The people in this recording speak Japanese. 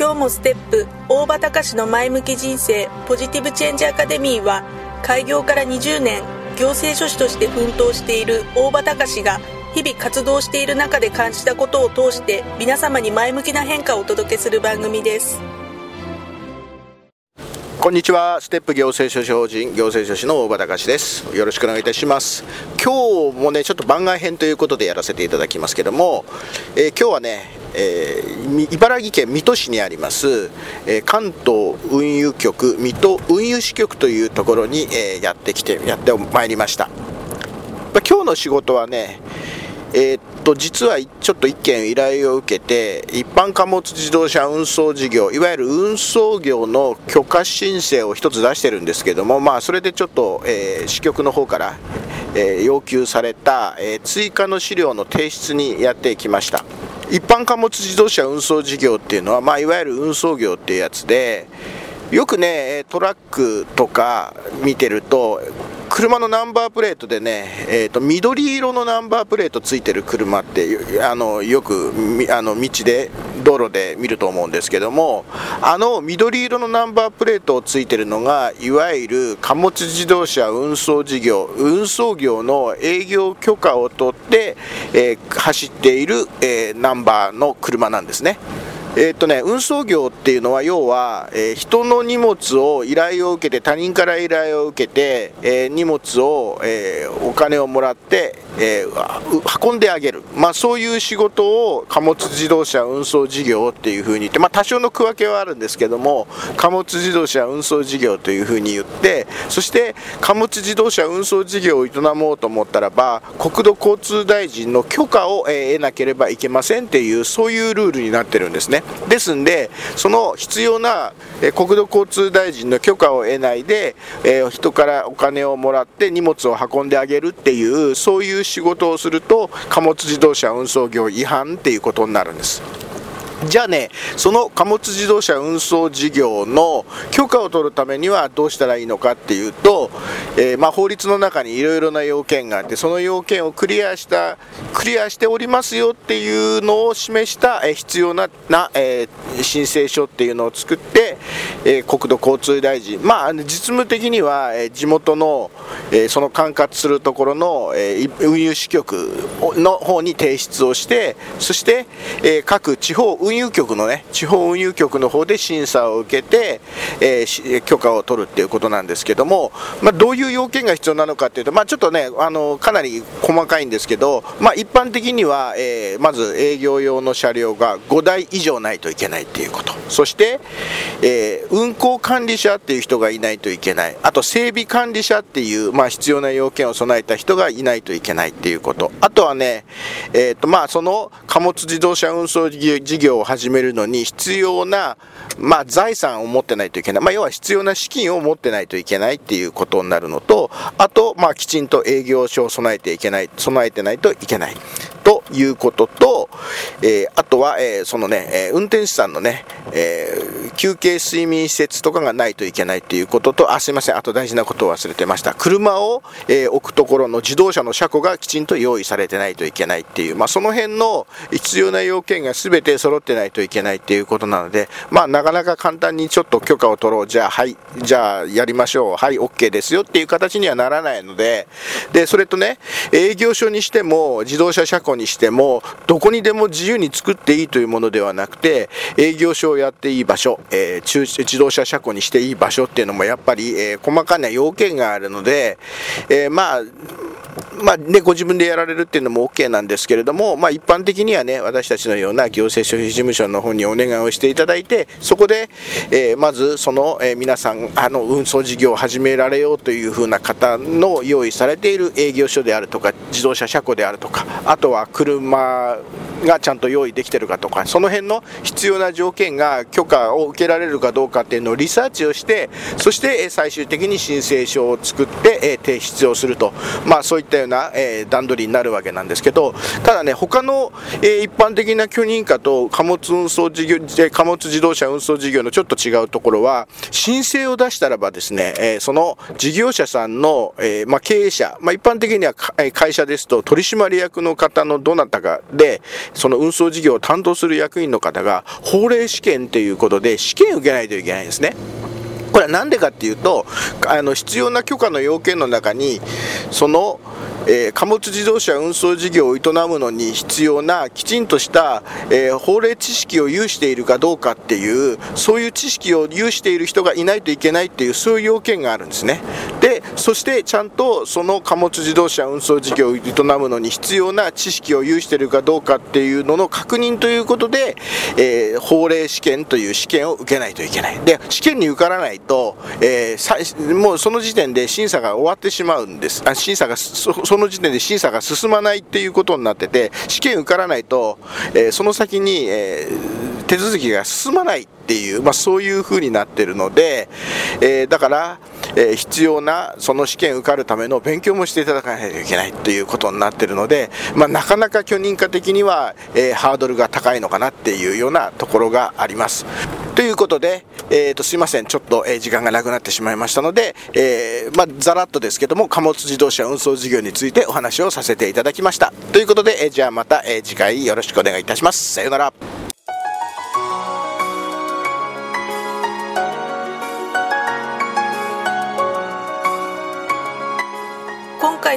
今日もステップ。大場隆の前向き人生。ポジティブチェンジアカデミーは開業から20年行政書士として奮闘している大場隆が日々活動している中で感じたことを通して皆様に前向きな変化をお届けする番組です。こんにちは。ステップ行政書士法人行政書士の大場隆です。よろしくお願いいたします。今日もねちょっと番外編ということでやらせていただきますけども、えー、今日はねえー、茨城県水戸市にあります、えー、関東運輸局水戸運輸支局というところに、えー、やってきてやってまいりました。今日の仕事はねえー、っと実はちょっと1件依頼を受けて一般貨物自動車運送事業いわゆる運送業の許可申請を1つ出してるんですけどもまあそれでちょっと、えー、支局の方から、えー、要求された、え追加の資料の提出にやってきました。一般貨物自動車運送事業っていうのは、まあ、いわゆる運送業っていうやつでよくねトラックとか見てると車のナンバープレートでね、えーと、緑色のナンバープレートついてる車ってあのよくあの道で道路で見ると思うんですけどもあの緑色のナンバープレートをついてるのがいわゆる貨物自動車運送事業運送業の営業許可を取って、えー、走っている、えー、ナンバーの車なんですね。え、っとね、運送業っていうのは要は、えー、人の荷物を依頼を受けて他人から依頼を受けて、えー、荷物を、えお金をもらって、え運んであげる、まあ、そういう仕事を貨物自動車運送事業っていうふうに言って、まあ、多少の区分けはあるんですけども貨物自動車運送事業というふうに言ってそして貨物自動車運送事業を営もうと思ったらば国土交通大臣の許可を、え得なければいけませんっていうそういうルールになってるんですね。ですんで、その必要な、え国土交通大臣の許可を得ないで、えー、人からお金をもらって荷物を運んであげるっていう、そういう仕事をすると、貨物自動車運送業違反っていうことになるんです。じゃあね、その貨物自動車運送事業の許可を取るためにはどうしたらいいのかっていうと、えー、まあ、法律の中にいろいろな要件があって、その要件をクリアした、クリアしておりますよっていうのを示した、えー、必要なな、えー、申請書っていうのを作って、え国土交通大臣、まあ、実務的には、え地元の、えその管轄するところの、え運輸支局の方に提出をして、そして、え各地方運輸運輸局のね、地方運輸局の方で審査を受けて、えー、許可を取るっていうことなんですけども、まあ、どういう要件が必要なのかっていうと、まあ、ちょっとね、あのかなり細かいんですけど、まあ、一般的には、えー、まず営業用の車両が5台以上ないといけないっていうこと、そして、えー、運行管理者っていう人がいないといけない、あと整備管理者っていう、まあ、必要な要件を備えた人がいないといけないっていうこと、あとはね、えーとまあ、その貨物自動車運送事業を始めるのに必要な、まあ、財産を持ってないといけない、まあ、要は必要な資金を持ってないといけないっていうことになるのと、あと、まあ、きちんと営業所を備えていけない、備えてないといけない。ということと、えー、あとは、えー、そのね、え、運転手さんのね、え休憩睡眠施設とかがないといけないということと、あ、すいません、あと大事なことを忘れてました。車を、え置くところの自動車の車庫がきちんと用意されてないといけないっていう、まあ、その辺の必要な要件が全て揃ってないといけないっていうことなので、まあ、なかなか簡単にちょっと許可を取ろう、じゃあ、はい、じゃあ、やりましょう、はい、OK ですよっていう形にはならないので、で、それとね、営業所にしても、自動車車庫にしてもどこにでも自由に作っていいというものではなくて営業所をやっていい場所、えー、中自動車車庫にしていい場所っていうのもやっぱり、えー、細かな要件があるので、えー、まあまあね、ご自分でやられるっていうのも OK なんですけれども、まあ、一般的にはね、私たちのような行政書費事務所の方にお願いをしていただいて、そこで、えー、まずその、えー、皆さん、あの運送事業を始められようというふうな方の用意されている営業所であるとか、自動車車庫であるとか、あとは車がちゃんと用意できてるかとか、その辺の必要な条件が許可を受けられるかどうかっていうのをリサーチをして、そして最終的に申請書を作って、提出をすると、まあ、そういったような、段取りになるわけなんですけど、ただね、他の、一般的な許認可と貨物運送事業、貨物自動車運送事業のちょっと違うところは、申請を出したらばですね、その事業者さんの、経営者、まあ、一般的には会社ですと取締役の方のどなたかで、その運送事業を担当する役員の方が法令試験ということで試験を受けないといけないんですね。これは何でかっていうと、あの必要な許可の要件の中に、そのえー、貨物自動車運送事業を営むのに必要なきちんとした、えー、法令知識を有しているかどうかっていうそういう知識を有している人がいないといけないっていうそういう要件があるんですねでそしてちゃんとその貨物自動車運送事業を営むのに必要な知識を有しているかどうかっていうのの確認ということで、えー、法令試験という試験を受けないといけない。で試験に受からないと、えもうその時点で審査が終わってしまうんです。あ審査がその時点で審査が進まないっていうことになってて、試験受からないと、えー、その先に、えー、手続きが進まないっていう、まあ、そういう風になってるので、えー、だから、え必要なその試験受かるための勉強もしていただかないといけないということになっているので、まあ、なかなか許認可的には、えハードルが高いのかなっていうようなところがあります。ということで、えー、とすいません、ちょっと、え時間がなくなってしまいましたので、えー、まあ、ざらっとですけども、貨物自動車運送事業についてお話をさせていただきました。ということで、えじゃあまた、え次回よろしくお願いいたします。さようなら。